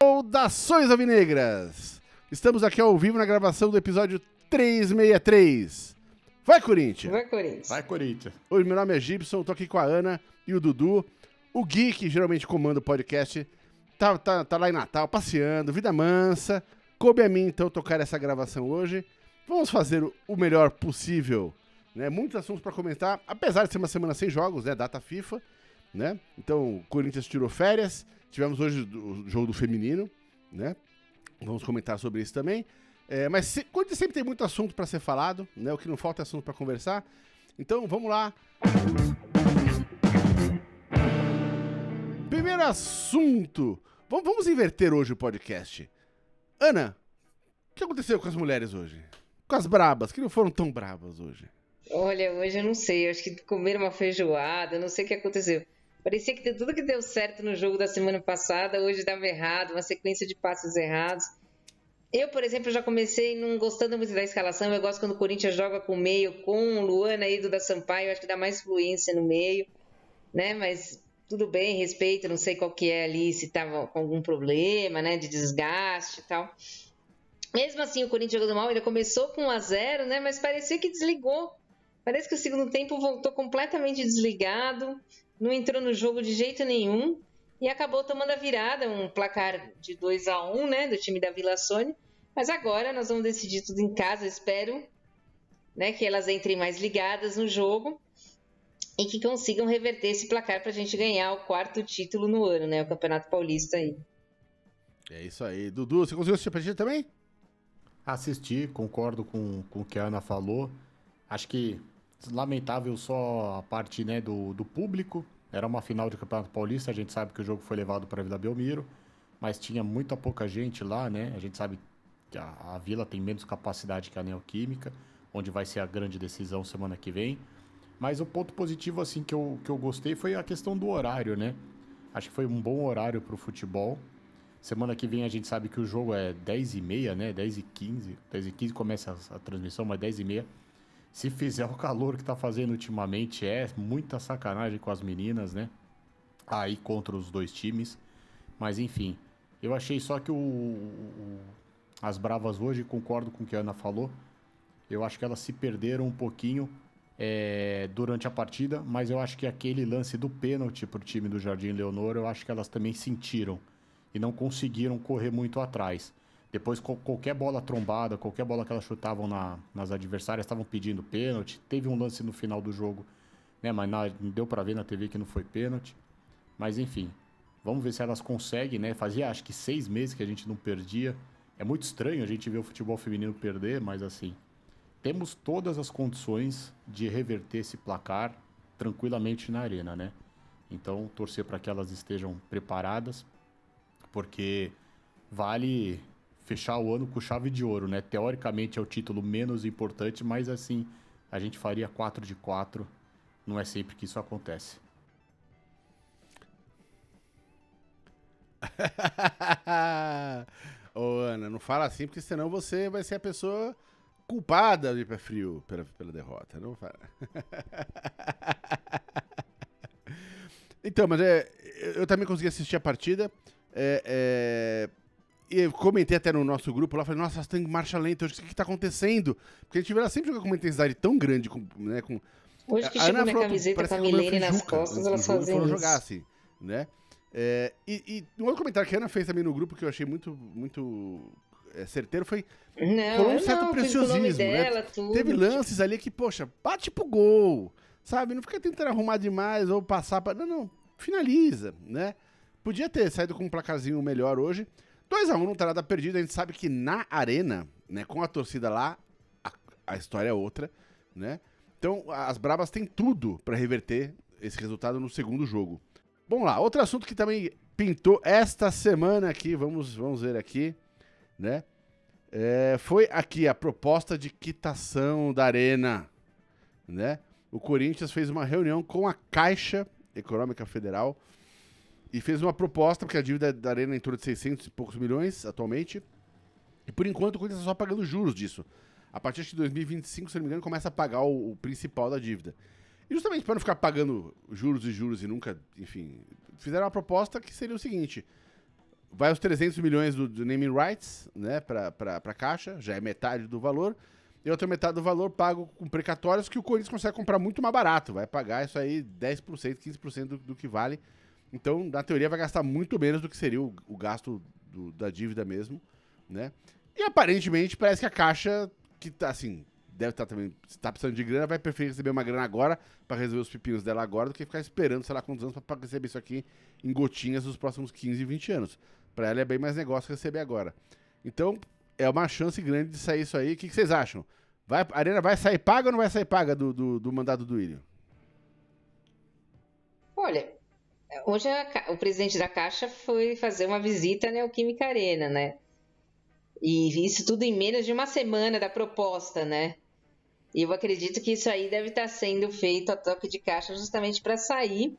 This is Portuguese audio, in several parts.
Saudações alvinegras! Estamos aqui ao vivo na gravação do episódio 363. Vai, Corinthians! Vai, Corinthians. Vai, Corinthians. Oi, meu nome é Gibson, tô aqui com a Ana e o Dudu. O Gui, que geralmente comanda o podcast, tá, tá, tá lá em Natal, passeando, vida mansa. Coube a mim, então, tocar essa gravação hoje. Vamos fazer o- o melhor possível, né? Muitos assuntos para comentar, apesar de ser uma semana sem jogos, né? Data FIFA, né? Então, o Corinthians tirou férias. Tivemos hoje o jogo do feminino, né? Vamos comentar sobre isso também. É, mas se, Corinthians sempre tem muito assunto para ser falado, né? O que não falta é assunto para conversar. Então, vamos lá. Primeiro assunto. Vamos, vamos inverter hoje o podcast. Ana, o que aconteceu com as mulheres hoje? Com as brabas, que não foram tão brabas hoje. Olha, hoje eu não sei, eu acho que comeram uma feijoada, eu não sei o que aconteceu. Parecia que tudo que deu certo no jogo da semana passada, hoje dava errado, uma sequência de passos errados. Eu, por exemplo, já comecei não gostando muito da escalação. Eu gosto quando o Corinthians joga com o meio, com Luana e Duda Sampaio, eu acho que dá mais fluência no meio, né? Mas tudo bem, respeito, não sei qual que é ali, se tava com algum problema, né, de desgaste e tal. Mesmo assim, o Corinthians jogando mal, ele começou com 1 a 0 né? Mas parecia que desligou. Parece que o segundo tempo voltou completamente desligado, não entrou no jogo de jeito nenhum e acabou tomando a virada, um placar de 2 a 1 né? Do time da Vila Sônia. Mas agora nós vamos decidir tudo em casa, espero né, que elas entrem mais ligadas no jogo e que consigam reverter esse placar para a gente ganhar o quarto título no ano, né? O Campeonato Paulista aí. É isso aí. Dudu, você conseguiu assistir a partida também? Assisti, concordo com, com o que a Ana falou. Acho que lamentável só a parte né, do, do público. Era uma final de Campeonato Paulista, a gente sabe que o jogo foi levado para a Vila Belmiro, mas tinha muita pouca gente lá, né? A gente sabe que a, a Vila tem menos capacidade que a Neoquímica, onde vai ser a grande decisão semana que vem. Mas o ponto positivo assim que eu, que eu gostei foi a questão do horário, né? Acho que foi um bom horário para o futebol. Semana que vem a gente sabe que o jogo é 10 e meia, né? 10 e 15. 10 e 15 começa a, a transmissão, mas 10 e meia. Se fizer o calor que tá fazendo ultimamente, é muita sacanagem com as meninas, né? Aí contra os dois times. Mas enfim, eu achei só que o, o- as Bravas hoje, concordo com o que a Ana falou. Eu acho que elas se perderam um pouquinho é, durante a partida, mas eu acho que aquele lance do pênalti pro time do Jardim Leonor, eu acho que elas também sentiram e não conseguiram correr muito atrás. Depois, qualquer bola trombada, qualquer bola que elas chutavam na- nas adversárias, estavam pedindo pênalti. Teve um lance no final do jogo, né? Mas na- deu pra ver na TV que não foi pênalti. Mas enfim, vamos ver se elas conseguem, né? Fazia acho que seis meses que a gente não perdia. É muito estranho a gente ver o futebol feminino perder, mas assim, temos todas as condições de reverter esse placar tranquilamente na arena, né? Então, torcer para que elas estejam preparadas, porque vale fechar o ano com chave de ouro, né? Teoricamente é o título menos importante, mas assim, a gente faria 4 de 4. Não é sempre que isso acontece. Ô, Ana, não fala assim, porque senão você vai ser a pessoa culpada de pé frio pela, pela derrota. Não fala. então, mas é, eu também consegui assistir a partida. É, é, eu comentei até no nosso grupo lá, falei, nossa, elas estão em marcha lenta, hoje o que está acontecendo? Porque a gente ela sempre jogar com uma intensidade tão grande, com, né, com Hoje que a chegou minha falou, camiseta com a Milene nas costas, antes do elas jogo e fazem isso. jogar, assim, né? É, e, e um outro comentário que a Ana fez também no grupo que eu achei muito, muito é, certeiro foi Não, Rolou um certo não, preciosismo, né? dela, tudo. Teve lances ali que, poxa, bate pro gol, sabe? Não fica tentando arrumar demais ou passar pra. Não, não, finaliza, né? Podia ter saído com um placarzinho melhor hoje. 2x1 não tá nada perdido. A gente sabe que na arena, né, com a torcida lá, a, a história é outra, né? Então, as Brabas têm tudo pra reverter esse resultado no segundo jogo. Vamos lá, outro assunto que também pintou esta semana aqui, vamos, vamos ver aqui, né? É, foi aqui a proposta de quitação da arena, né? O Corinthians fez uma reunião com a Caixa Econômica Federal e fez uma proposta, porque a dívida da arena é em torno de 600 e poucos milhões atualmente. E por enquanto o Corinthians está só pagando juros disso. a partir de 2025, se não me engano, começa a pagar o, o principal da dívida. E justamente para não ficar pagando juros e juros e nunca, enfim, fizeram uma proposta que seria o seguinte: vai os 300 milhões do, do naming rights, né, para a Caixa, já é metade do valor, e outra metade do valor pago com precatórios que o Corinthians consegue comprar muito mais barato, vai pagar isso aí 10%, 15% do, do que vale. Então, na teoria, vai gastar muito menos do que seria o, o gasto do, da dívida mesmo, né? E aparentemente parece que a Caixa, que tá assim, deve estar tá também, se tá precisando de grana, vai preferir receber uma grana agora para resolver os pepinos dela agora do que ficar esperando, sei lá quantos anos para receber isso aqui em gotinhas nos próximos 15, 20 anos. Para ela é bem mais negócio receber agora. Então, é uma chance grande de sair isso aí. O que, que vocês acham? Vai, a Arena vai sair paga ou não vai sair paga do, do, do mandado do William? Olha, hoje a, o presidente da Caixa foi fazer uma visita na Neoquímica Arena, né? E isso tudo em menos de uma semana da proposta, né? E eu acredito que isso aí deve estar sendo feito a toque de caixa justamente para sair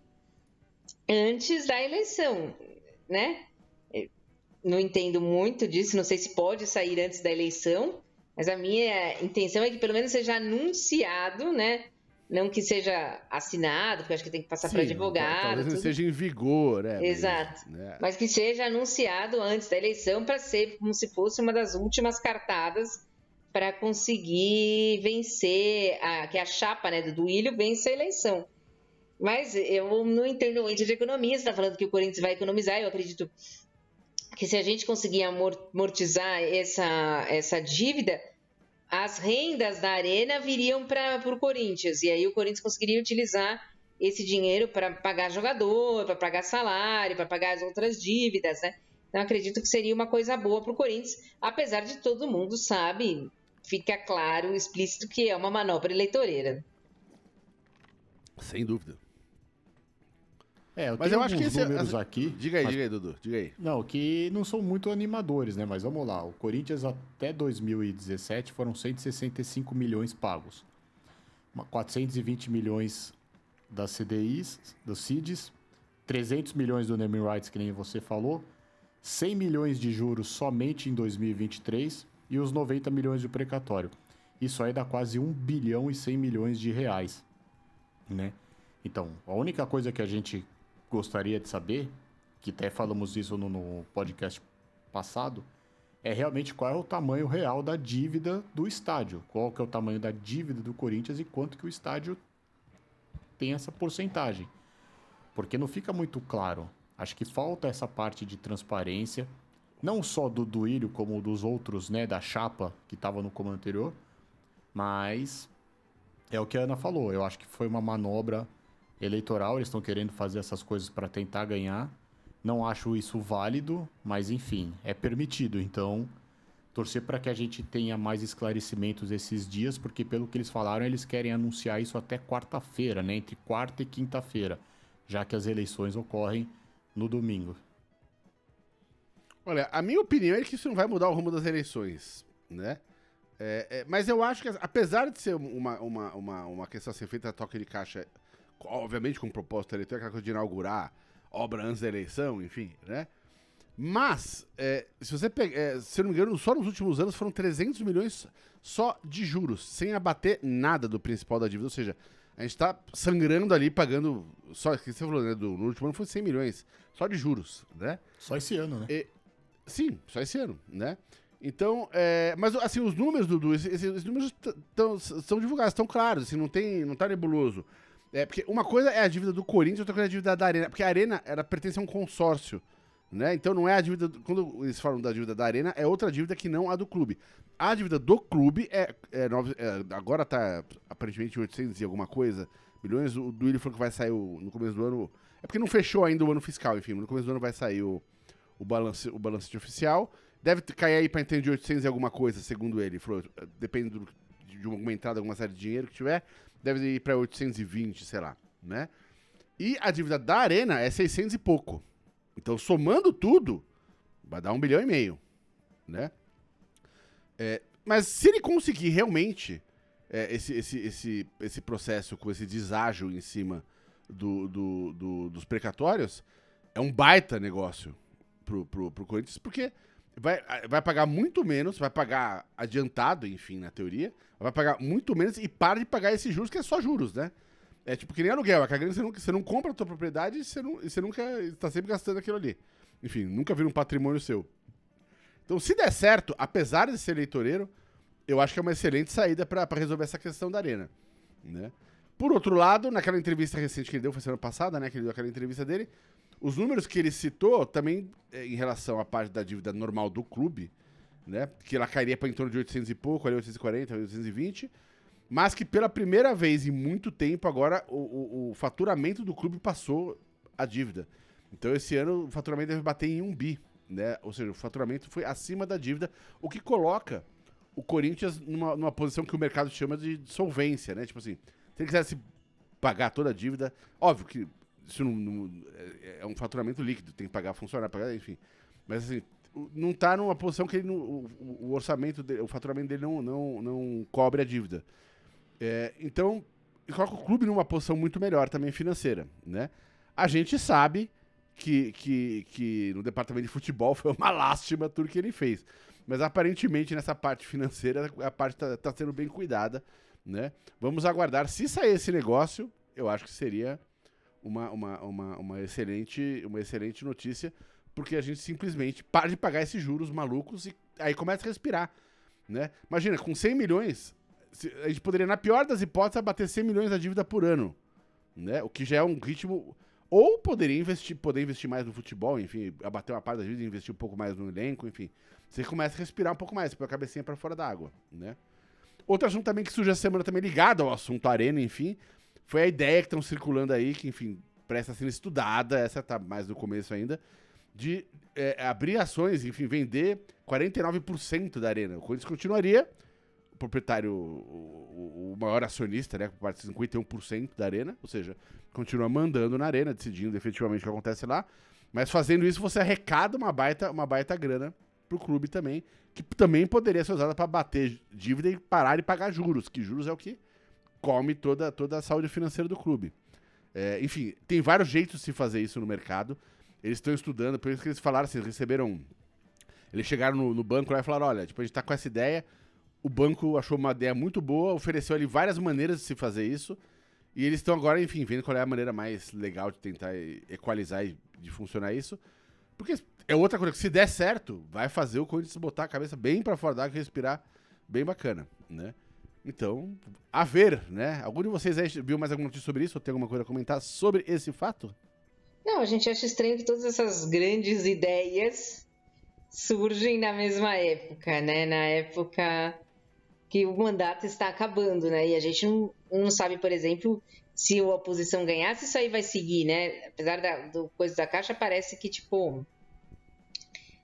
antes da eleição, né? Não entendo muito disso, não sei se pode sair antes da eleição, mas a minha intenção é que pelo menos seja anunciado, né? Não que seja assinado, porque acho que tem que passar para advogado. Talvez não seja em vigor, né? Exato. Mas, né? mas que seja anunciado antes da eleição para ser como se fosse uma das últimas cartadas para conseguir vencer, a, que a chapa né, do Duílio vence a eleição. Mas eu não entendo muito de economia, você está falando que o Corinthians vai economizar, eu acredito que se a gente conseguir amortizar essa, essa dívida, as rendas da arena viriam para o Corinthians, e aí o Corinthians conseguiria utilizar esse dinheiro para pagar jogador, para pagar salário, para pagar as outras dívidas, né? Então acredito que seria uma coisa boa para o Corinthians, apesar de todo mundo sabe, fica claro, explícito que é uma manobra eleitoreira. Sem dúvida. É, eu mas eu acho que esse números aqui. Diga aí, mas... diga aí, Dudu, diga aí. Não, que não são muito animadores, né? Mas vamos lá. O Corinthians até 2017 foram 165 milhões pagos. 420 milhões das CDIs, dos CIDs, 300 milhões do naming rights, que nem você falou, 100 milhões de juros somente em 2023 e os 90 milhões de precatório. Isso aí dá quase 1 bilhão e 100 milhões de reais, né? Então, a única coisa que a gente gostaria de saber, que até falamos isso no, no podcast passado, é realmente qual é o tamanho real da dívida do estádio. Qual que é o tamanho da dívida do Corinthians e quanto que o estádio tem essa porcentagem. Porque não fica muito claro. Acho que falta essa parte de transparência não só do Duílio, como dos outros, né, da chapa que estava no comando anterior, mas é o que a Ana falou. Eu acho que foi uma manobra eleitoral, eles estão querendo fazer essas coisas para tentar ganhar. Não acho isso válido, mas enfim, é permitido. Então, torcer para que a gente tenha mais esclarecimentos esses dias, porque pelo que eles falaram, eles querem anunciar isso até quarta-feira, né, entre quarta e quinta-feira, já que as eleições ocorrem no domingo. Olha, a minha opinião é que isso não vai mudar o rumo das eleições, né? É, é, mas eu acho que, apesar de ser uma, uma, uma, uma questão a ser feita a toque de caixa, obviamente com propósito eleitoral, aquela coisa de inaugurar obra antes da eleição, enfim, né? Mas, é, se você pegar, é, se eu não me engano, só nos últimos anos foram 300 milhões só de juros, sem abater nada do principal da dívida. Ou seja, a gente tá sangrando ali, pagando. Só que você falou, né? Do, no último ano foi 100 milhões, só de juros, né? Só esse ano, né? E, Sim, só esse ano, né? Então, é, mas assim, os números, Dudu, esses, esses números são divulgados, estão claros, assim, não, tem, não tá nebuloso. É, porque uma coisa é a dívida do Corinthians, outra coisa é a dívida da Arena, porque a Arena ela pertence a um consórcio, né? Então não é a dívida, quando eles falam da dívida da Arena, é outra dívida que não a do clube. A dívida do clube é, é, é agora tá aparentemente 800 e alguma coisa milhões, o do Willi falou que vai sair o, no começo do ano, é porque não fechou ainda o ano fiscal, enfim, no começo do ano vai sair o o balance, o oficial. Deve cair aí para entender de 800 e alguma coisa, segundo ele. Falou, depende do, de uma entrada, alguma série de dinheiro que tiver, deve ir para 820, sei lá, né? E a dívida da Arena é 600 e pouco. Então, somando tudo, vai dar um bilhão e meio, né? É, mas se ele conseguir realmente é, esse, esse, esse, esse processo com esse deságio em cima do, do, do, dos precatórios, é um baita negócio pro, pro, pro Corinthians, porque vai, vai pagar muito menos, vai pagar adiantado, enfim, na teoria, vai pagar muito menos e para de pagar esses juros, que é só juros, né? É tipo que nem aluguel, é que você, nunca, você não compra a tua propriedade e você, não, você nunca está sempre gastando aquilo ali. Enfim, nunca vira um patrimônio seu. Então, se der certo, apesar de ser eleitoreiro, eu acho que é uma excelente saída para resolver essa questão da arena, né? Por outro lado, naquela entrevista recente que ele deu, foi semana passada, né, que ele deu aquela entrevista dele, os números que ele citou também é, em relação à parte da dívida normal do clube, né? Que ela cairia para em torno de 800 e pouco, ali 840, 820, mas que pela primeira vez em muito tempo agora o, o, o faturamento do clube passou a dívida. Então esse ano o faturamento deve bater em um bi, né? Ou seja, o faturamento foi acima da dívida, o que coloca o Corinthians numa, numa posição que o mercado chama de solvência, né? Tipo assim, se ele quisesse pagar toda a dívida, óbvio que isso não, não, é, é um faturamento líquido, tem que pagar funcionário, pagar, enfim. Mas assim, não está numa posição que ele, o, o, orçamento, dele, o faturamento dele não, não, não cobre a dívida. É, então, coloca o clube numa posição muito melhor também financeira, né? A gente sabe que, que, que no departamento de futebol foi uma lástima tudo que ele fez. Mas aparentemente nessa parte financeira a parte está tá sendo bem cuidada, né? Vamos aguardar. Se sair esse negócio, eu acho que seria uma, uma, uma, uma, excelente, uma excelente notícia, porque a gente simplesmente para de pagar esses juros malucos e aí começa a respirar. Né? Imagina, com 100 milhões, a gente poderia, na pior das hipóteses, abater 100 milhões da dívida por ano. Né? O que já é um ritmo. Ou poderia investir, poder investir mais no futebol, enfim, abater uma parte da dívida, investir um pouco mais no elenco, enfim. Você começa a respirar um pouco mais, põe a cabecinha para fora da água, né? Outro assunto também que surgiu essa semana também ligado ao assunto Arena, enfim, foi a ideia que estão circulando aí, que, enfim, presta sendo estudada, essa tá mais no começo ainda, de é, abrir ações, enfim, vender 49% da Arena. O Corinthians continuaria, o proprietário, o, o maior acionista, né, com parte de 51% da Arena, ou seja, continua mandando na Arena, decidindo efetivamente o que acontece lá, mas fazendo isso você arrecada uma baita, uma baita grana pro clube também, que também poderia ser usada para bater dívida e parar de pagar juros, que juros é o que come toda, toda a saúde financeira do clube. É, enfim, tem vários jeitos de se fazer isso no mercado. Eles estão estudando, por isso que eles falaram eles receberam. Eles chegaram no, no banco lá e falaram: olha, tipo, a gente tá com essa ideia. O banco achou uma ideia muito boa, ofereceu ali várias maneiras de se fazer isso. E eles estão agora, enfim, vendo qual é a maneira mais legal de tentar equalizar e de funcionar isso. Porque é outra coisa que se der certo, vai fazer o Corinthians botar a cabeça bem para fora d'água e respirar bem bacana, né? Então, a ver, né? Algum de vocês aí viu mais alguma notícia sobre isso ou tem alguma coisa a comentar sobre esse fato? Não, a gente acha estranho que todas essas grandes ideias surgem na mesma época, né? Na época que o mandato está acabando, né? E a gente não, não sabe, por exemplo, se a oposição ganhasse, isso aí vai seguir, né? Apesar da, do coisa da Caixa, parece que, tipo,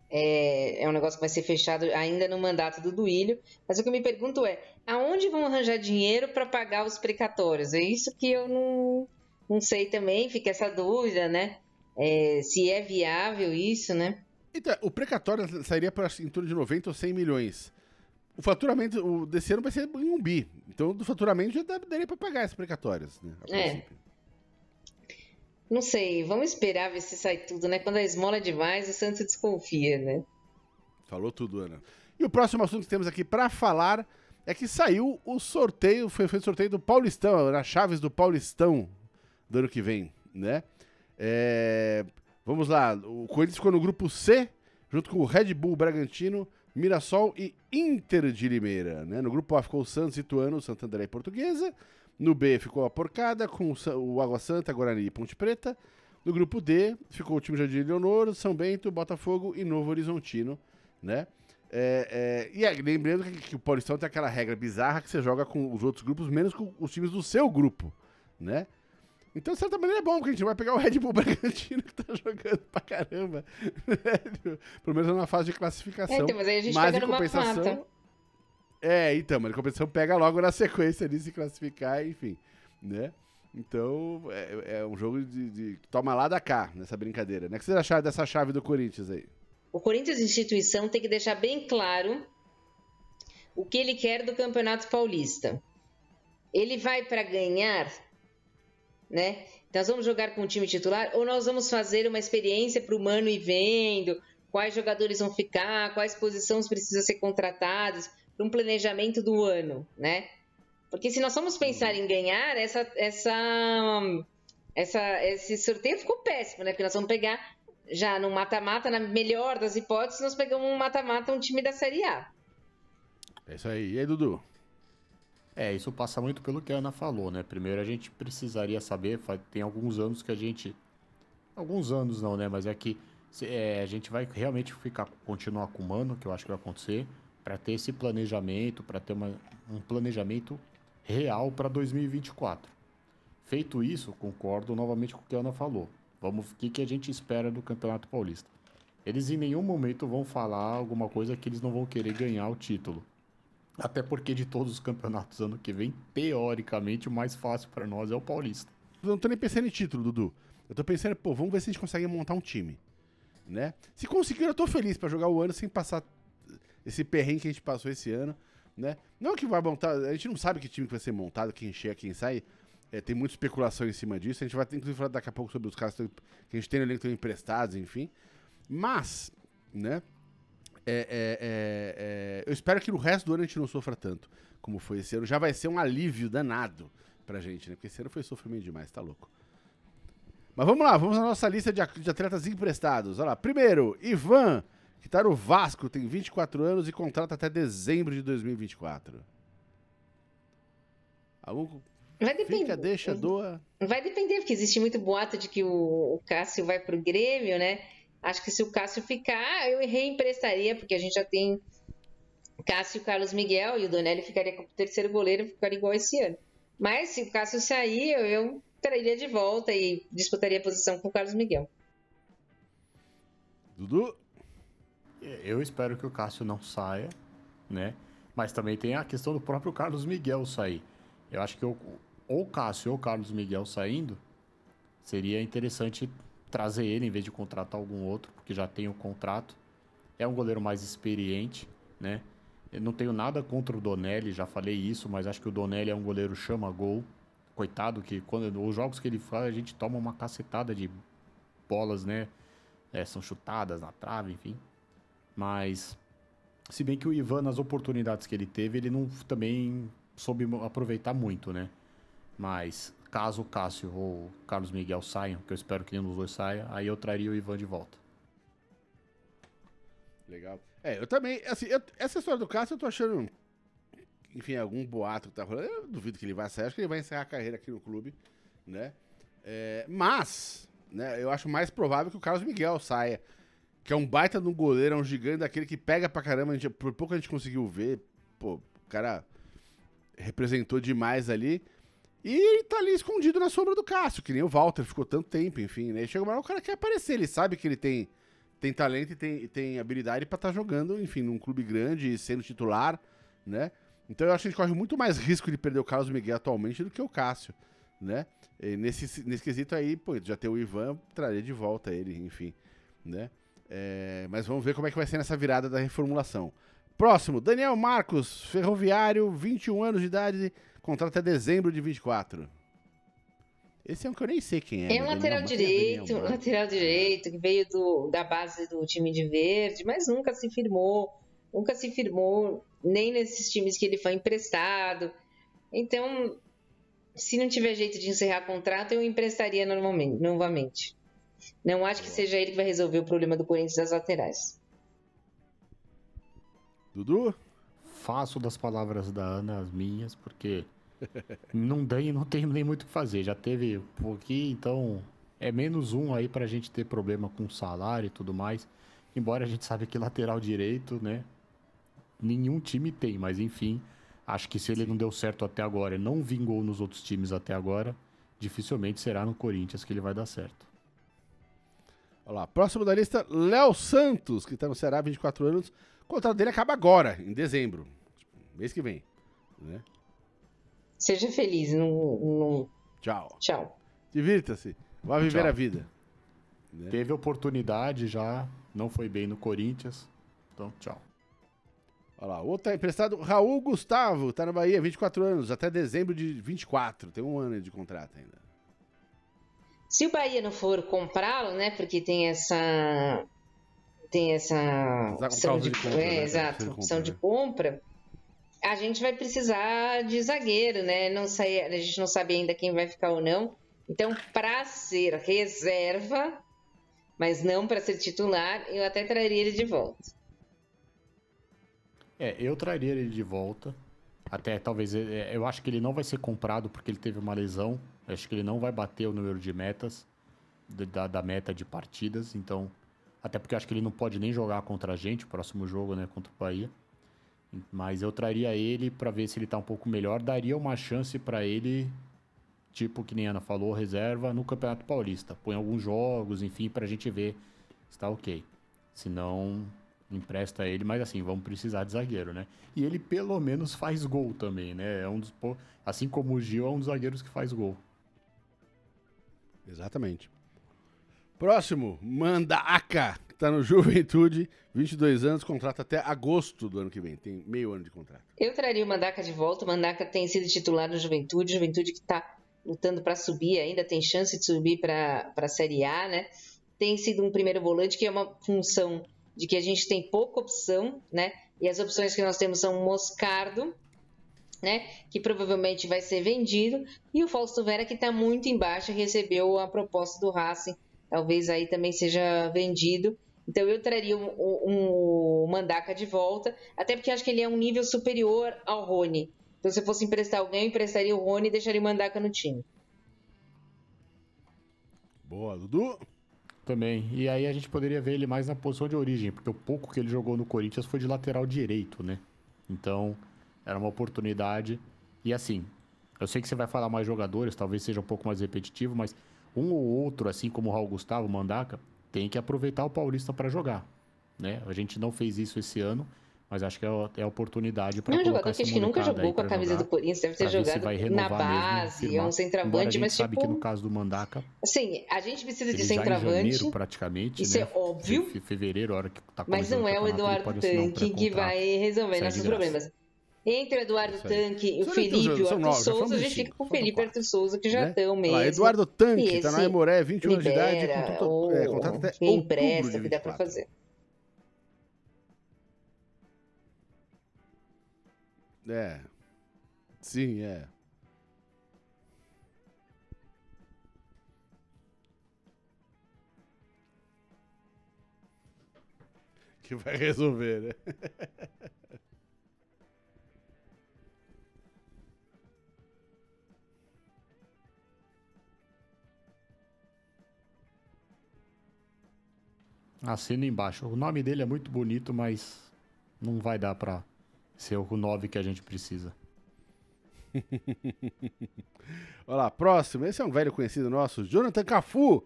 é, é, um negócio que vai ser fechado ainda no mandato do Duílio. Mas o que eu me pergunto é: aonde vão arranjar dinheiro para pagar os precatórios? É isso que eu não, não sei também, fica essa dúvida, né? É, se é viável isso, né? Então, o precatório sairia para em torno de 90 ou 100 milhões. O faturamento desse ano vai ser em um bi. Então, do faturamento já daria para pagar esses precatórios, né? É. Não sei, vamos esperar ver se sai tudo, né? Quando a esmola é demais, o Santos desconfia, né? Falou tudo, Ana. E o próximo assunto que temos aqui para falar é que saiu o sorteio, foi feito o sorteio do Paulistão, nas chaves do Paulistão do ano que vem, né? É... Vamos lá, o Corinthians ficou no grupo C, junto com o Red Bull Bragantino, Mirassol e Inter de Limeira, né? No grupo A ficou o Santos, Ituano, Santander e Portuguesa. No B ficou a Porcada com o Água Santa, Guarani e Ponte Preta. No grupo D ficou o time Jardim Leonor, São Bento, Botafogo e Novo Horizontino, né? É, é, e é, lembrando que, que, o Paulistão tem aquela regra bizarra que você joga com os outros grupos, menos com os times do seu grupo, né? Então, de certa maneira, é bom, porque a gente vai pegar o Red Bull Bragantino que tá jogando pra caramba. Né? Pelo menos na fase de classificação. É, então, mas aí a gente mas pega em compensação, mata. É, então, mas a competição pega logo na sequência de se classificar, enfim, né? Então, é, é um jogo de, de, toma lá da cá, nessa brincadeira, né? O que vocês acharam dessa chave do Corinthians aí? O Corinthians, instituição, tem que deixar bem claro o que ele quer do Campeonato Paulista. Ele vai para ganhar, né? Nós vamos jogar com o time titular ou nós vamos fazer uma experiência para o Mano ir vendo, quais jogadores vão ficar, quais posições precisam ser contratadas, para um planejamento do ano, né? Porque se nós formos pensar em ganhar, essa, essa, essa, esse sorteio ficou péssimo, né? Porque nós vamos pegar já no mata-mata, na melhor das hipóteses, nós pegamos um mata-mata, um time da Série A. É isso aí. E aí, Dudu? É, isso passa muito pelo que a Ana falou, né? Primeiro a gente precisaria saber, tem alguns anos que a gente. Alguns anos não, né? Mas é que é, a gente vai realmente ficar, continuar com o Mano, que eu acho que vai acontecer, para ter esse planejamento, para ter uma, um planejamento real para 2024. Feito isso, concordo novamente com o que a Ana falou. Vamos, o que, que a gente espera do Campeonato Paulista? Eles em nenhum momento vão falar alguma coisa que eles não vão querer ganhar o título. Até porque de todos os campeonatos ano que vem, teoricamente, o mais fácil para nós é o Paulista. Eu não tô nem pensando em título, Dudu. Eu tô pensando, pô, vamos ver se a gente consegue montar um time. Né? Se conseguir, eu tô feliz para jogar o ano sem passar esse perrengue que a gente passou esse ano. Né? Não que vai montar, a gente não sabe que time que vai ser montado, quem chega, quem sai. É, tem muita especulação em cima disso. A gente vai ter, inclusive, falar daqui a pouco sobre os caras que a gente tem no elenco que emprestados, enfim. Mas, né? É, é, é, é, eu espero que no resto do ano a gente não sofra tanto como foi esse ano. Já vai ser um alívio danado pra gente, né? Porque esse ano foi sofrimento demais, tá louco. Mas vamos lá, vamos na nossa lista de atletas emprestados. Olha lá. Primeiro, Ivan, que tá no Vasco, tem 24 anos e contrata até dezembro de 2024. Algum. Vai depender. Fica, deixa, doa. Vai depender, porque existe muito boato de que o, o Cássio vai pro Grêmio, né? Acho que se o Cássio ficar, eu reemprestaria, porque a gente já tem Cássio e Carlos Miguel, e o Donelli ficaria com o terceiro goleiro, ficaria igual esse ano. Mas se o Cássio sair, eu, eu traria de volta e disputaria a posição com o Carlos Miguel. Dudu? Eu espero que o Cássio não saia, né? Mas também tem a questão do próprio Carlos Miguel sair. Eu acho que ou o Cássio ou o Carlos Miguel saindo, seria interessante trazer ele em vez de contratar algum outro, porque já tem o contrato. É um goleiro mais experiente, né? Eu não tenho nada contra o Donelli, já falei isso, mas acho que o Donelli é um goleiro chama gol. Coitado que quando os jogos que ele faz, a gente toma uma cacetada de bolas, né? É, são chutadas na trave, enfim. Mas se bem que o Ivan nas oportunidades que ele teve, ele não também soube aproveitar muito, né? Mas caso o Cássio ou o Carlos Miguel saiam, que eu espero que nenhum dos dois saia, aí eu traria o Ivan de volta. Legal. É, eu também, assim, eu, essa história do Cássio eu tô achando, enfim, algum boato que tá rolando, eu duvido que ele vai sair, acho que ele vai encerrar a carreira aqui no clube, né? É, mas, né, eu acho mais provável que o Carlos Miguel saia, que é um baita um goleiro, é um gigante daquele que pega pra caramba, gente, por pouco a gente conseguiu ver, pô, o cara representou demais ali, e ele tá ali escondido na sombra do Cássio, que nem o Walter ficou tanto tempo, enfim, né? Chega uma hora o cara quer aparecer, ele sabe que ele tem, tem talento e tem, tem habilidade para estar tá jogando, enfim, num clube grande, sendo titular, né? Então eu acho que a gente corre muito mais risco de perder o Carlos Miguel atualmente do que o Cássio, né? E nesse, nesse quesito aí, pô, já ter o Ivan, traria de volta ele, enfim, né? É, mas vamos ver como é que vai ser nessa virada da reformulação. Próximo, Daniel Marcos, ferroviário, 21 anos de idade, Contrato até dezembro de 24. Esse é um que eu nem sei quem é. É um né? lateral direito, um lateral direito, que veio do, da base do time de verde, mas nunca se firmou, nunca se firmou nem nesses times que ele foi emprestado. Então, se não tiver jeito de encerrar contrato, eu emprestaria normalmente, novamente. Não acho que seja ele que vai resolver o problema do Corinthians das laterais. Dudu? Faço das palavras da Ana as minhas, porque não tem, não tem nem muito o que fazer. Já teve um pouquinho, então é menos um aí pra gente ter problema com salário e tudo mais. Embora a gente sabe que lateral direito, né? Nenhum time tem, mas enfim, acho que se ele não deu certo até agora e não vingou nos outros times até agora, dificilmente será no Corinthians que ele vai dar certo. Olha lá, próximo da lista, Léo Santos, que tá no Ceará, 24 anos. O contrato dele acaba agora, em dezembro, mês que vem, né? Seja feliz. Não, Tchau. Tchau. Divirta-se. Vá viver Tchau. a vida. Né? Teve oportunidade já, não foi bem no Corinthians. Então, tchau. Olha lá, outro tá emprestado, Raul Gustavo, tá na Bahia, 24 anos, até dezembro de 24. Tem um ano de contrato ainda. Se o Bahia não for comprá-lo, né? Porque tem essa tem essa opção de, de, compra, é, né? exato, de opção de compra, a gente vai precisar de zagueiro, né? Não sei, a gente não sabe ainda quem vai ficar ou não. Então, para ser reserva, mas não para ser titular, eu até traria ele de volta. É, eu traria ele de volta. Até talvez. É, eu acho que ele não vai ser comprado porque ele teve uma lesão. Eu acho que ele não vai bater o número de metas da, da meta de partidas. Então, até porque acho que ele não pode nem jogar contra a gente, o próximo jogo, né, contra o Bahia. Mas eu traria ele para ver se ele tá um pouco melhor. Daria uma chance para ele, tipo que nem a Ana falou, reserva no Campeonato Paulista. Põe alguns jogos, enfim, pra gente ver se tá ok. Se não, empresta ele, mas assim, vamos precisar de zagueiro, né? E ele pelo menos faz gol também, né? É um dos, assim como o Gil, é um dos zagueiros que faz gol. Exatamente. Próximo, Mandaca, que tá no Juventude, 22 anos, contrato até agosto do ano que vem, tem meio ano de contrato. Eu traria o Mandaca de volta, o Mandaca tem sido titular no Juventude, Juventude que tá lutando para subir, ainda tem chance de subir para a Série A, né? Tem sido um primeiro volante que é uma função de que a gente tem pouca opção, né? E as opções que nós temos são Moscardo, né? Que provavelmente vai ser vendido, e o Fausto Vera que está muito embaixo, recebeu a proposta do Racing talvez aí também seja vendido. Então eu traria um, um, um Mandaca de volta, até porque acho que ele é um nível superior ao Rony. Então se eu fosse emprestar alguém, eu emprestaria o Rony e deixaria o Mandaca no time. Boa, Dudu. Também. E aí a gente poderia ver ele mais na posição de origem, porque o pouco que ele jogou no Corinthians foi de lateral direito, né? Então, era uma oportunidade. E assim, eu sei que você vai falar mais jogadores, talvez seja um pouco mais repetitivo, mas um ou outro, assim como o Raul Gustavo, Mandaca, tem que aproveitar o Paulista para jogar. Né? A gente não fez isso esse ano, mas acho que é a, é a oportunidade para colocar jogador que acho que nunca jogou com a camisa jogar, do Corinthians, deve ter jogado na base, mesmo, é um centroavante, mas sabe tipo... que no caso do Mandaca... Assim, a gente precisa de centroavante... janeiro, praticamente, Isso né? é óbvio. Fevereiro, a hora que tá Mas não é o Eduardo Tanque que vai resolver nossos problemas. Entre o Eduardo Tanque, o Felipe e o Arthur Souza, a gente fica com o Felipe e Arthur Souza, que já estão né? mesmo. Lá, Eduardo Tanque, tá na Emoré, 21 anos de idade, com tudo, é, contrato até quem empresta, que dá pra fazer. É. Sim, é. Que vai resolver, né? Assina embaixo. O nome dele é muito bonito, mas não vai dar pra ser o 9 que a gente precisa. Olha lá, próximo. Esse é um velho conhecido nosso, Jonathan Cafu,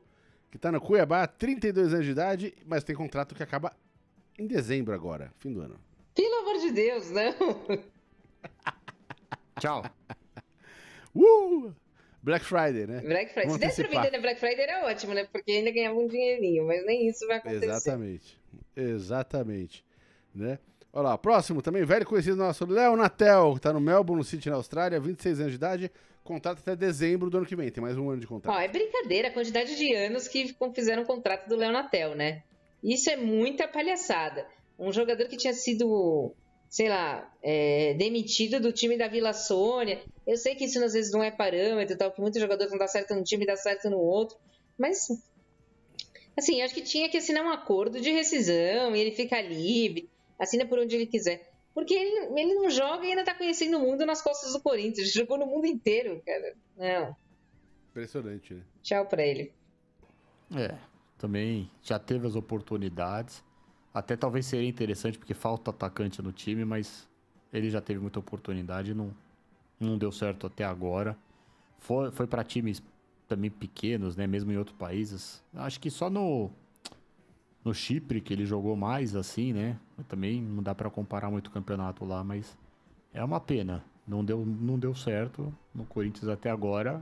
que tá no Cuiabá, 32 anos de idade, mas tem contrato que acaba em dezembro agora, fim do ano. Pelo amor de Deus, não. Tchau. Uh! Black Friday, né? Black Friday. Vamos Se desse pra vender na Black Friday era ótimo, né? Porque ainda ganhava um dinheirinho, mas nem isso vai acontecer. Exatamente. Exatamente. Né? Olha lá, próximo também, velho conhecido nosso, Léo Natel, que tá no Melbourne City, na Austrália, 26 anos de idade, contrato até dezembro do ano que vem, tem mais um ano de contrato. Ó, é brincadeira a quantidade de anos que fizeram o contrato do Léo Natel, né? Isso é muita palhaçada. Um jogador que tinha sido sei lá, é, demitido do time da Vila Sônia. Eu sei que isso às vezes não é parâmetro, tal, que muitos jogadores não dá certo num time e dá certo no outro, mas assim, acho que tinha que assinar um acordo de rescisão e ele fica livre, assina por onde ele quiser. Porque ele, ele não joga e ainda tá conhecendo o mundo nas costas do Corinthians. Ele jogou no mundo inteiro, cara. Não. Impressionante, né? Tchau pra ele. É, também já teve as oportunidades. Até talvez seria interessante, porque falta atacante no time, mas ele já teve muita oportunidade não, não deu certo até agora. Foi, foi para times também pequenos, né? Mesmo em outros países. Acho que só no, no Chipre que ele jogou mais, assim, né? Também não dá para comparar muito o campeonato lá, mas é uma pena. Não deu, não deu certo no Corinthians até agora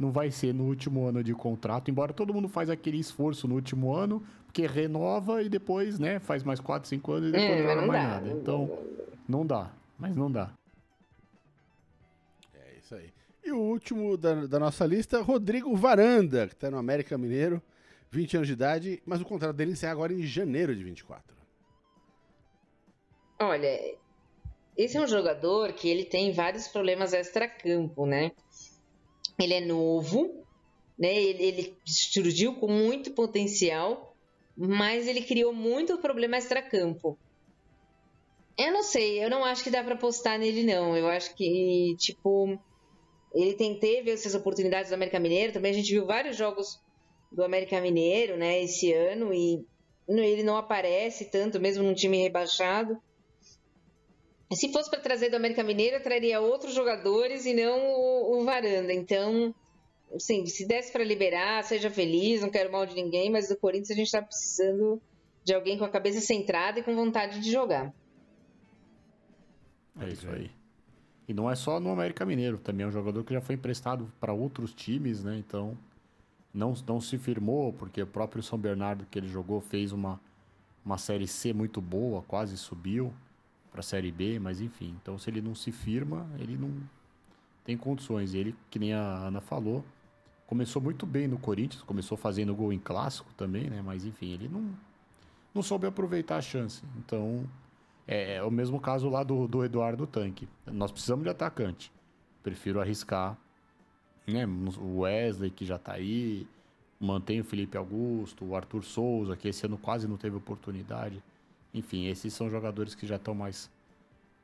não vai ser no último ano de contrato, embora todo mundo faz aquele esforço no último ano, porque renova e depois, né, faz mais 4, 5 anos e depois é, não joga mais dá, nada. Então, não dá, mas não dá. É isso aí. E o último da, da nossa lista, Rodrigo Varanda, que está no América Mineiro, 20 anos de idade, mas o contrato dele encerra agora em janeiro de 24. Olha, esse é um jogador que ele tem vários problemas extra-campo, né? Ele é novo, né? Ele, ele surgiu com muito potencial, mas ele criou muito problema extra-campo. Eu não sei, eu não acho que dá para apostar nele, não. Eu acho que, tipo, ele tem, teve essas oportunidades do América Mineiro. Também a gente viu vários jogos do América Mineiro, né, esse ano, e ele não aparece tanto, mesmo num time rebaixado. Se fosse para trazer do América Mineiro, eu traria outros jogadores e não o, o Varanda. Então, assim, se desse para liberar, seja feliz, não quero mal de ninguém, mas do Corinthians a gente está precisando de alguém com a cabeça centrada e com vontade de jogar. É isso aí. E não é só no América Mineiro, também é um jogador que já foi emprestado para outros times, né? Então, não, não se firmou, porque o próprio São Bernardo que ele jogou fez uma, uma Série C muito boa, quase subiu para a Série B, mas enfim. Então, se ele não se firma, ele não tem condições. Ele, que nem a Ana falou, começou muito bem no Corinthians, começou fazendo gol em clássico também, né? Mas enfim, ele não, não soube aproveitar a chance. Então, é, é o mesmo caso lá do, do Eduardo Tanque. Nós precisamos de atacante. Prefiro arriscar né? O Wesley, que já está aí, mantém o Felipe Augusto, o Arthur Souza, que esse ano quase não teve oportunidade. Enfim, esses são jogadores que já estão mais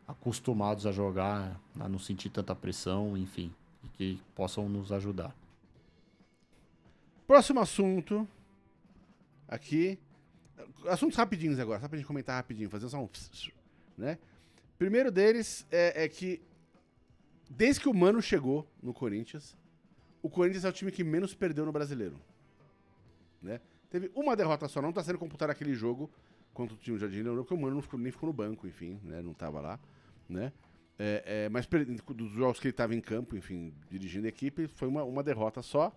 acostumados a jogar, a não sentir tanta pressão, enfim, e que possam nos ajudar. Próximo assunto. Aqui. Assuntos rapidinhos agora, só pra gente comentar rapidinho, fazer só um. Né? Primeiro deles é, é que, desde que o Mano chegou no Corinthians, o Corinthians é o time que menos perdeu no brasileiro. Né? Teve uma derrota só, não está sendo computado aquele jogo contra o time do Jardim Leonor, porque o Mano não ficou, nem ficou no banco, enfim, né? não estava lá. Né? É, é, mas dos jogos que ele estava em campo, enfim, dirigindo a equipe, foi uma, uma derrota só.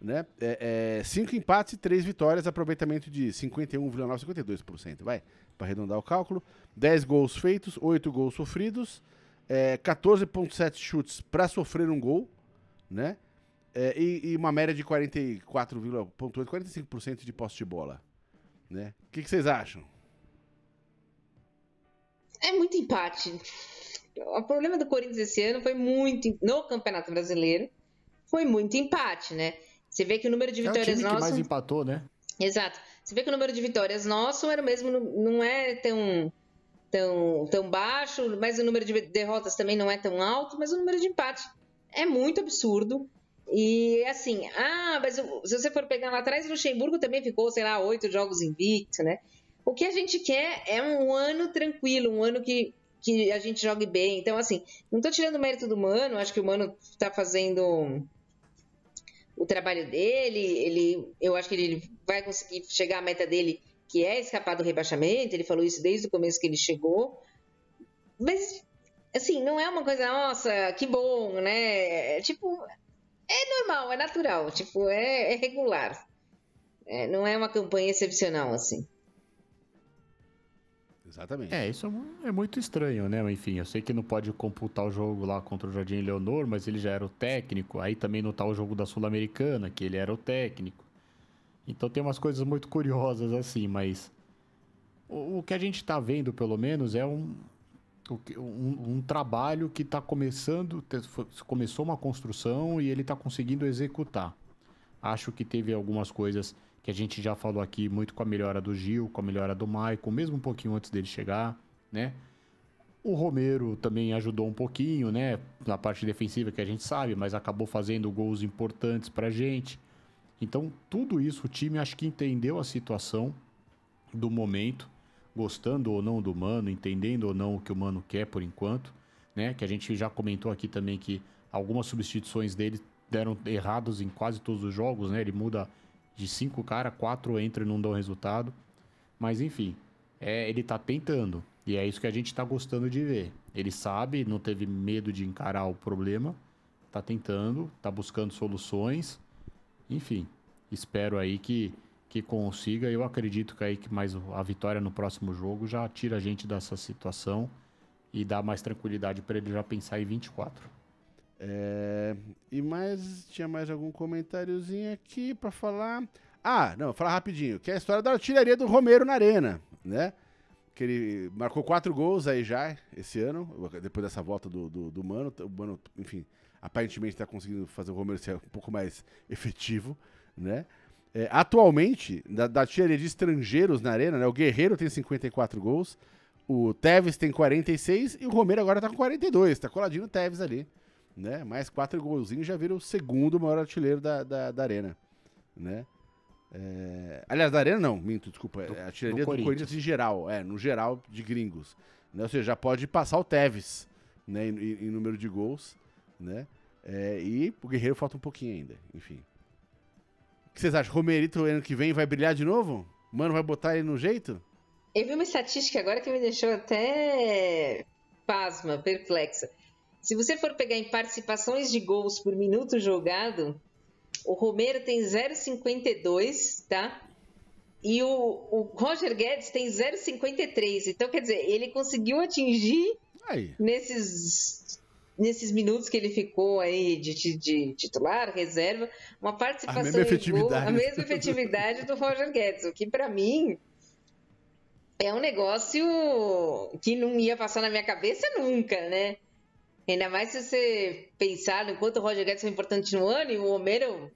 Né? É, é cinco empates e três vitórias, aproveitamento de 51,9%, 52%, vai, para arredondar o cálculo. 10 gols feitos, 8 gols sofridos, 14,7 é, chutes para sofrer um gol, né? É, e, e, uma média de 44,8, 45% de posse de bola. Né? O que, que, vocês acham? É muito empate. O problema do Corinthians esse ano foi muito. No Campeonato Brasileiro, foi muito empate, né? Você vê que o número de vitórias é o nosso. Que mais empatou, né? Exato. Você vê que o número de vitórias nosso era mesmo. Não é tão. Tão, tão baixo, mas o número de derrotas também não é tão alto, mas o número de empate é muito absurdo. E assim, ah, mas se você for pegar lá atrás, o Luxemburgo também ficou, sei lá, oito jogos invicto, né? O que a gente quer é um ano tranquilo, um ano que, que a gente jogue bem. Então, assim, não tô tirando o mérito do Mano, acho que o Mano tá fazendo o trabalho dele, ele, eu acho que ele vai conseguir chegar à meta dele, que é escapar do rebaixamento, ele falou isso desde o começo que ele chegou. Mas, assim, não é uma coisa, nossa, que bom, né? É, tipo, é normal, é natural, tipo, é, é regular. É, não é uma campanha excepcional, assim. Exatamente. É, isso é, é muito estranho, né? Enfim, eu sei que não pode computar o jogo lá contra o Jardim Leonor, mas ele já era o técnico. Aí também não tá o jogo da Sul-Americana, que ele era o técnico. Então tem umas coisas muito curiosas assim, mas o, que a gente tá vendo, pelo menos, é um, um, um trabalho que está começando, começou uma construção e ele está conseguindo executar. Acho que teve algumas coisas que a gente já falou aqui, muito com a melhora do Gil, com a melhora do Maicon, mesmo um pouquinho antes dele chegar, né? O Romero também ajudou um pouquinho, né? Na parte defensiva que a gente sabe, mas acabou fazendo gols importantes pra gente. Então, tudo isso o time acho que entendeu a situação do momento gostando ou não do Mano, entendendo ou não o que o Mano quer por enquanto, né? Que a gente já comentou aqui também que algumas substituições dele deram errados em quase todos os jogos, né? Ele muda de cinco caras, quatro entra e não dão resultado. Mas enfim, é, ele tá tentando. E é isso que a gente tá gostando de ver. Ele sabe, não teve medo de encarar o problema, tá tentando, tá buscando soluções. Enfim, espero aí que que consiga. Eu acredito que aí que mais a vitória no próximo jogo já tira a gente dessa situação e dá mais tranquilidade para ele já pensar em 24. É, e mais tinha mais algum comentáriozinho aqui para falar. Ah, não, falar rapidinho, que é a história da artilharia do Romero na Arena, né? Que ele marcou quatro gols aí já esse ano, depois dessa volta do, do, do Mano. O Mano, enfim, aparentemente está conseguindo fazer o Romero ser um pouco mais efetivo, né? É, atualmente, da, da artilharia de estrangeiros na Arena, né? O Guerreiro tem 54 gols, o Tevez tem 46 e o Romero agora tá com 42, tá coladinho o Tevez ali, né? Mais quatro golzinhos já vira o segundo maior artilheiro da, da, da Arena, né? É... Aliás, da Arena não, minto, desculpa. Do, é a artilharia do, Corinthians. Corinthians. em geral, é, no geral de gringos. Né? Ou seja, já pode passar o Tevez né, em, em número de gols, né? É, e o Guerreiro falta um pouquinho ainda, enfim. O que vocês acham? Romerito ano que vem vai brilhar de novo? Mano, vai botar ele no jeito? Eu vi uma estatística agora que me deixou até pasma, perplexa. Se você for pegar em participações de gols por minuto jogado, o Romero tem 0,52, tá? E o, o, Roger Guedes tem 0,53. Então, quer dizer, ele conseguiu atingir aí. nesses nesses minutos que ele ficou aí de, de, de titular, reserva, uma participação efetividade, gol, a mesma efetividade do Roger Guedes, o que para mim é um negócio que não ia passar na minha cabeça nunca, né? Ainda mais se você pensar no quanto o Roger Guedes foi importante no ano e o Homero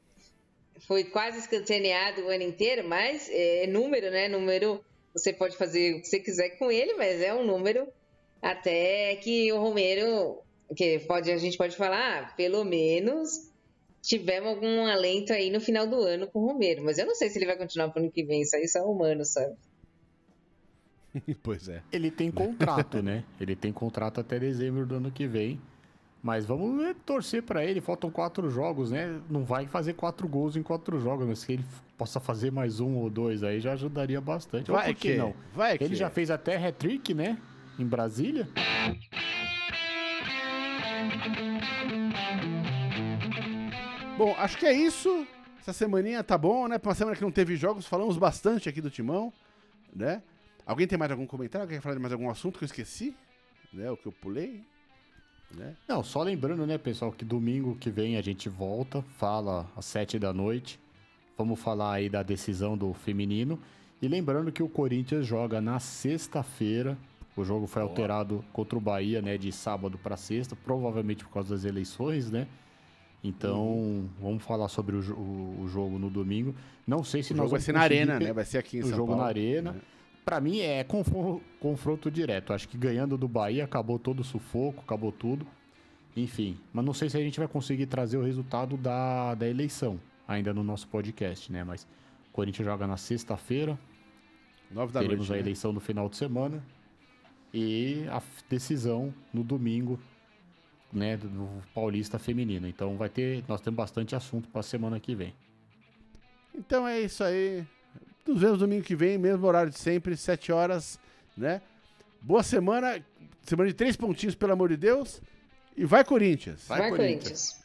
foi quase escanteado o ano inteiro, mas é número, né? Número, você pode fazer o que você quiser com ele, mas é um número até que o Romero, que pode, a gente pode falar, ah, pelo menos tivemos algum alento aí no final do ano com o Romero, mas eu não sei se ele vai continuar pro ano que vem, isso aí só é humano, sabe? pois é. Ele tem contrato, né? Ele tem contrato até dezembro do ano que vem. Mas vamos torcer para ele. Faltam quatro jogos, né? Não vai fazer quatro gols em quatro jogos, mas se ele possa fazer mais um ou dois aí já ajudaria bastante. Vai ou por que, que não? Vai ele que já fez até hat-trick, né? Em Brasília. Bom, acho que é isso. Essa semaninha tá bom, né? Pra uma semana que não teve jogos, falamos bastante aqui do Timão, né? Alguém tem mais algum comentário? Quer falar de mais algum assunto que eu esqueci? Né? O que eu pulei? Né? Não, só lembrando, né, pessoal, que domingo que vem a gente volta, fala às sete da noite. Vamos falar aí da decisão do feminino. E lembrando que o Corinthians joga na sexta-feira. O jogo foi alterado contra o Bahia, né, de sábado para sexta, provavelmente por causa das eleições, né? Então, uhum. vamos falar sobre o, o, o, jogo no domingo. Não sei se o nós jogo vai ser na arena, né? Vai ser aqui em o São jogo Paulo. na arena. Né? Para mim é confronto, confronto direto. Acho que ganhando do Bahia acabou todo o sufoco, acabou tudo. Enfim, mas não sei se a gente vai conseguir trazer o resultado da, da eleição ainda no nosso podcast, né? Mas o Corinthians joga na sexta-feira. Nove da Teremos noite, a né? eleição no final de semana. E a decisão no domingo, né? Do Paulista Feminino. Então vai ter. Nós temos bastante assunto para a semana que vem. Então é isso aí. Nos vemos domingo que vem, mesmo horário de sempre, 7 horas, né? Boa semana, semana de três pontinhos, pelo amor de Deus. E vai Corinthians. Vai, vai Corinthians. Corinthians.